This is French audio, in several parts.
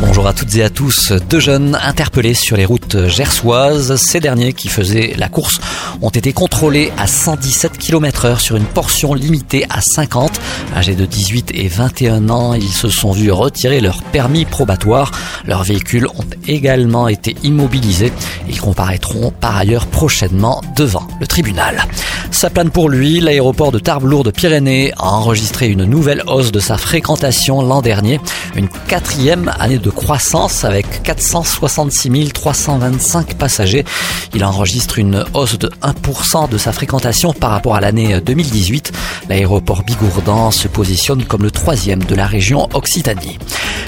Bonjour à toutes et à tous. Deux jeunes interpellés sur les routes gersoises. Ces derniers qui faisaient la course ont été contrôlés à 117 km heure sur une portion limitée à 50. Âgés de 18 et 21 ans, ils se sont vus retirer leur permis probatoire. Leurs véhicules ont également été immobilisés. Ils comparaîtront par ailleurs prochainement devant le tribunal. Ça plane pour lui. L'aéroport de Tarbes-Lourdes-Pyrénées a enregistré une nouvelle hausse de sa fréquentation l'an dernier. Une quatrième année de croissance avec 466 325 passagers. Il enregistre une hausse de 1% de sa fréquentation par rapport à l'année 2018. L'aéroport Bigourdan se positionne comme le troisième de la région Occitanie.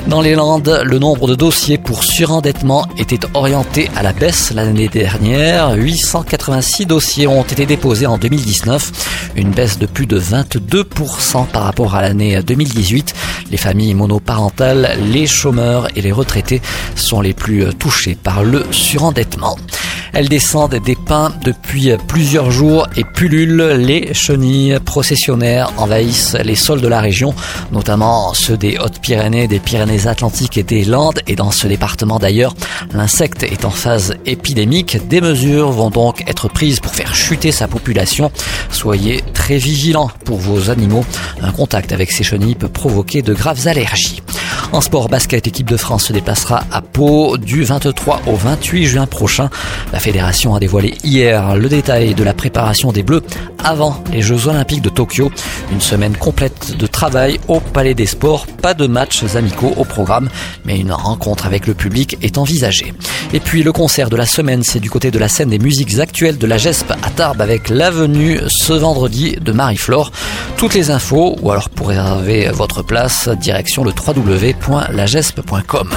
Dans les Landes, le nombre de dossiers pour surendettement était orienté à la baisse l'année dernière. 886 dossiers ont été déposés en 2019, une baisse de plus de 22% par rapport à l'année 2018. Les familles monoparentales, les chômeurs et les retraités sont les plus touchés par le surendettement. Elles descendent des pins depuis plusieurs jours et pullulent. Les chenilles processionnaires envahissent les sols de la région, notamment ceux des Hautes-Pyrénées, des Pyrénées-Atlantiques et des Landes. Et dans ce département d'ailleurs, l'insecte est en phase épidémique. Des mesures vont donc être prises pour faire chuter sa population. Soyez très vigilants pour vos animaux. Un contact avec ces chenilles peut provoquer de graves allergies. En sport basket, équipe de France se déplacera à Pau du 23 au 28 juin prochain. La fédération a dévoilé hier le détail de la préparation des Bleus avant les Jeux Olympiques de Tokyo. Une semaine complète de travail au Palais des Sports. Pas de matchs amicaux au programme, mais une rencontre avec le public est envisagée. Et puis le concert de la semaine, c'est du côté de la scène des musiques actuelles de la GESP à Tarbes avec l'avenue ce vendredi de Marie-Flore. Toutes les infos, ou alors pour réserver votre place, direction le www.lagesp.com.